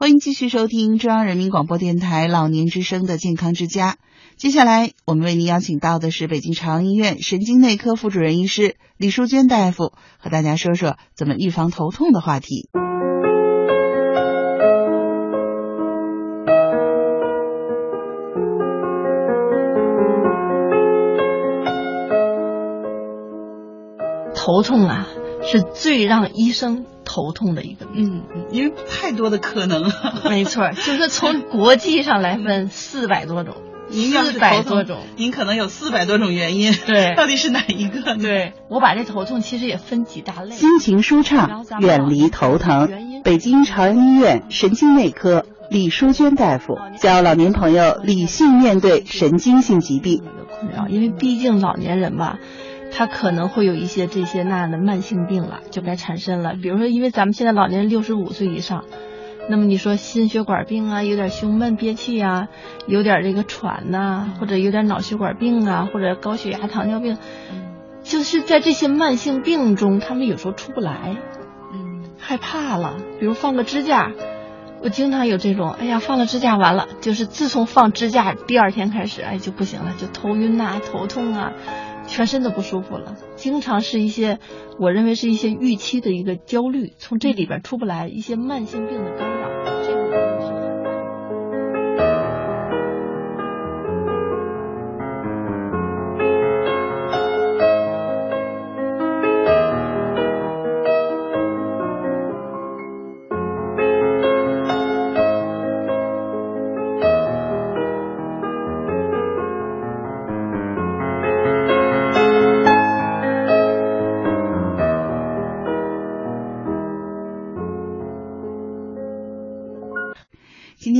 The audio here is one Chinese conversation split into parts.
欢迎继续收听中央人民广播电台老年之声的健康之家。接下来，我们为您邀请到的是北京朝阳医院神经内科副主任医师李淑娟大夫，和大家说说怎么预防头痛的话题。头痛啊，是最让医生头痛的一个病。嗯，因为太多的可能了。没错，就是从国际上来分，四百多种，四百多种，您可能有四百多种原因。对，到底是哪一个？对，我把这头痛其实也分几大类。心情舒畅，远离头疼。北京朝阳医院神经内科李淑娟大夫教老年朋友理性面对神经性疾病困扰，因为毕竟老年人吧。他可能会有一些这些那样的慢性病了，就该产生了。比如说，因为咱们现在老年人六十五岁以上，那么你说心血管病啊，有点胸闷憋气啊，有点这个喘呐，或者有点脑血管病啊，或者高血压、糖尿病，就是在这些慢性病中，他们有时候出不来，嗯，害怕了。比如放个支架，我经常有这种，哎呀，放了支架完了，就是自从放支架第二天开始，哎，就不行了，就头晕呐，头痛啊。全身都不舒服了，经常是一些，我认为是一些预期的一个焦虑，从这里边出不来，一些慢性病的干扰。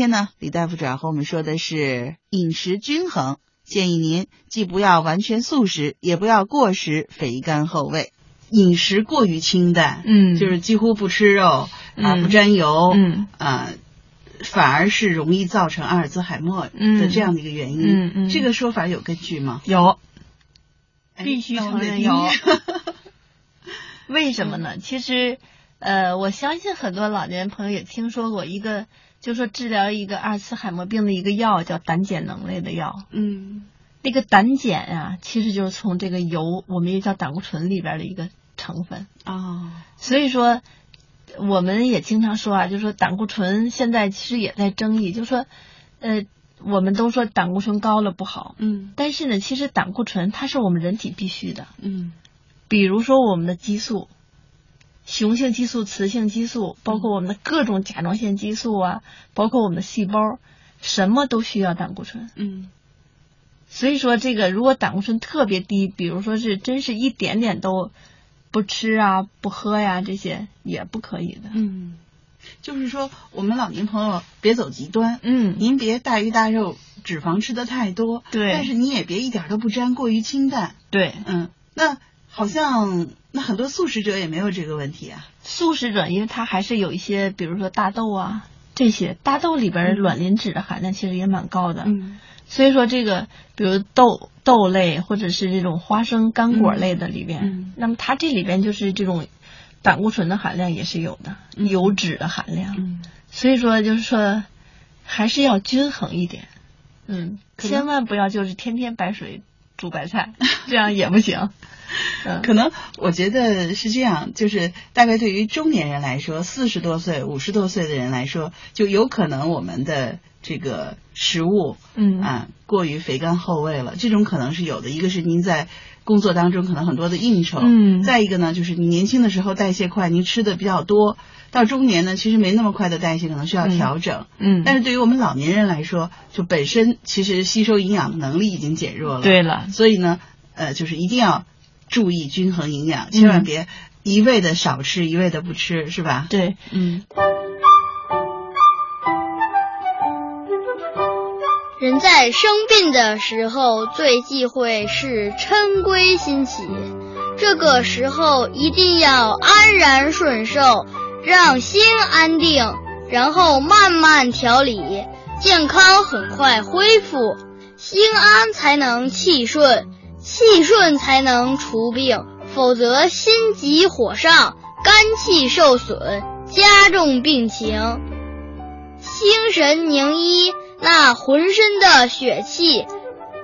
大夫主要和我们说的是饮食均衡，建议您既不要完全素食，也不要过食肥甘厚味。饮食过于清淡，嗯，就是几乎不吃肉啊，不沾油，嗯啊，反而是容易造成阿尔兹海默的这样的一个原因。嗯嗯，这个说法有根据吗？有，必须承认有。为什么呢？其实，呃，我相信很多老年朋友也听说过一个。就说治疗一个阿尔茨海默病的一个药叫胆碱能类的药，嗯，那个胆碱啊，其实就是从这个油，我们也叫胆固醇里边的一个成分哦。所以说，我们也经常说啊，就说胆固醇现在其实也在争议，就说，呃，我们都说胆固醇高了不好，嗯，但是呢，其实胆固醇它是我们人体必须的，嗯，比如说我们的激素。雄性激素、雌性激素，包括我们的各种甲状腺激素啊，包括我们的细胞，什么都需要胆固醇。嗯，所以说这个如果胆固醇特别低，比如说是真是一点点都不吃啊、不喝呀，这些也不可以的。嗯，就是说我们老年朋友别走极端。嗯，您别大鱼大肉、脂肪吃的太多。对。但是你也别一点都不沾，过于清淡。对。嗯，那。好像那很多素食者也没有这个问题啊。素食者，因为他还是有一些，比如说大豆啊这些，大豆里边卵磷脂的含量其实也蛮高的。嗯。所以说这个，比如豆豆类或者是这种花生干果类的里边，那么它这里边就是这种胆固醇的含量也是有的，油脂的含量。嗯。所以说就是说，还是要均衡一点。嗯。千万不要就是天天白水煮白菜，这样也不行。可能我觉得是这样，就是大概对于中年人来说，四十多岁、五十多岁的人来说，就有可能我们的这个食物，嗯。啊，过于肥甘厚味了，这种可能是有的。一个是您在工作当中可能很多的应酬，嗯，再一个呢，就是你年轻的时候代谢快，您吃的比较多，到中年呢，其实没那么快的代谢，可能需要调整，嗯。但是对于我们老年人来说，就本身其实吸收营养的能力已经减弱了，对了，所以呢，呃，就是一定要。注意均衡营养，千万别一味的少吃，一味的不吃，是吧？对，嗯。人在生病的时候，最忌讳是嗔归心起。这个时候一定要安然顺受，让心安定，然后慢慢调理，健康很快恢复，心安才能气顺。气顺才能除病，否则心急火上，肝气受损，加重病情。心神凝一，那浑身的血气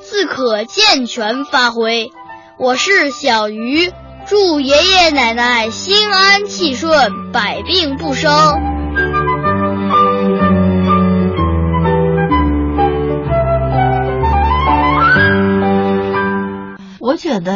自可健全发挥。我是小鱼，祝爷爷奶奶心安气顺，百病不生。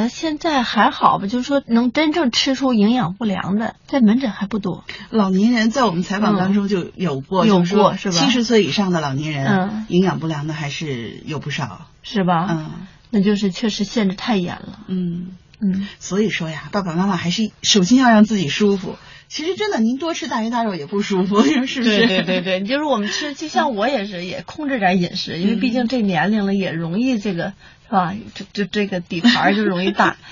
现在还好吧，就是说能真正吃出营养不良的，在门诊还不多。老年人在我们采访当中就有过，有过是吧？七十岁以上的老年人，嗯，营养不良的还是有不少，是吧？嗯，那就是确实限制太严了。嗯嗯，所以说呀，爸爸妈妈还是首先要让自己舒服。其实真的，您多吃大鱼大肉也不舒服，是不是？对对对对，就是我们吃，就像我也是，也控制点饮食，因为毕竟这年龄了，也容易这个。是吧？就就这个底盘就容易大。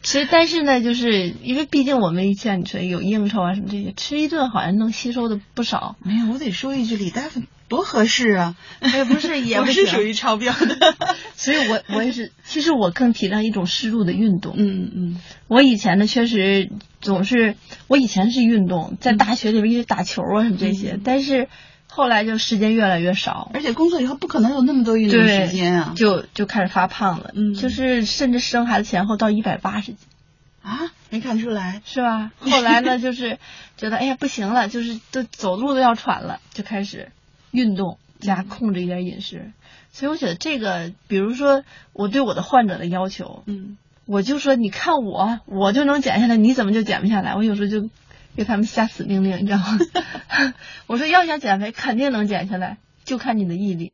其实，但是呢，就是因为毕竟我们以前你说有应酬啊什么这些，吃一顿好像能吸收的不少。没有，我得说一句，李大夫多合适啊！哎，不是，也 不是属于超标的。所以我我也是，其实我更提倡一种适度的运动。嗯嗯。我以前呢，确实总是，我以前是运动，在大学里边因为打球啊什么这些，但是。后来就时间越来越少，而且工作以后不可能有那么多运动时间啊，就就开始发胖了，嗯，就是甚至生孩子前后到一百八十斤，啊，没看出来是吧？后来呢，就是觉得哎呀不行了，就是都走路都要喘了，就开始运动加控制一点饮食。所以我觉得这个，比如说我对我的患者的要求，嗯，我就说你看我，我就能减下来，你怎么就减不下来？我有时候就。给他们下死命令，你知道吗？我说要想减肥，肯定能减下来，就看你的毅力。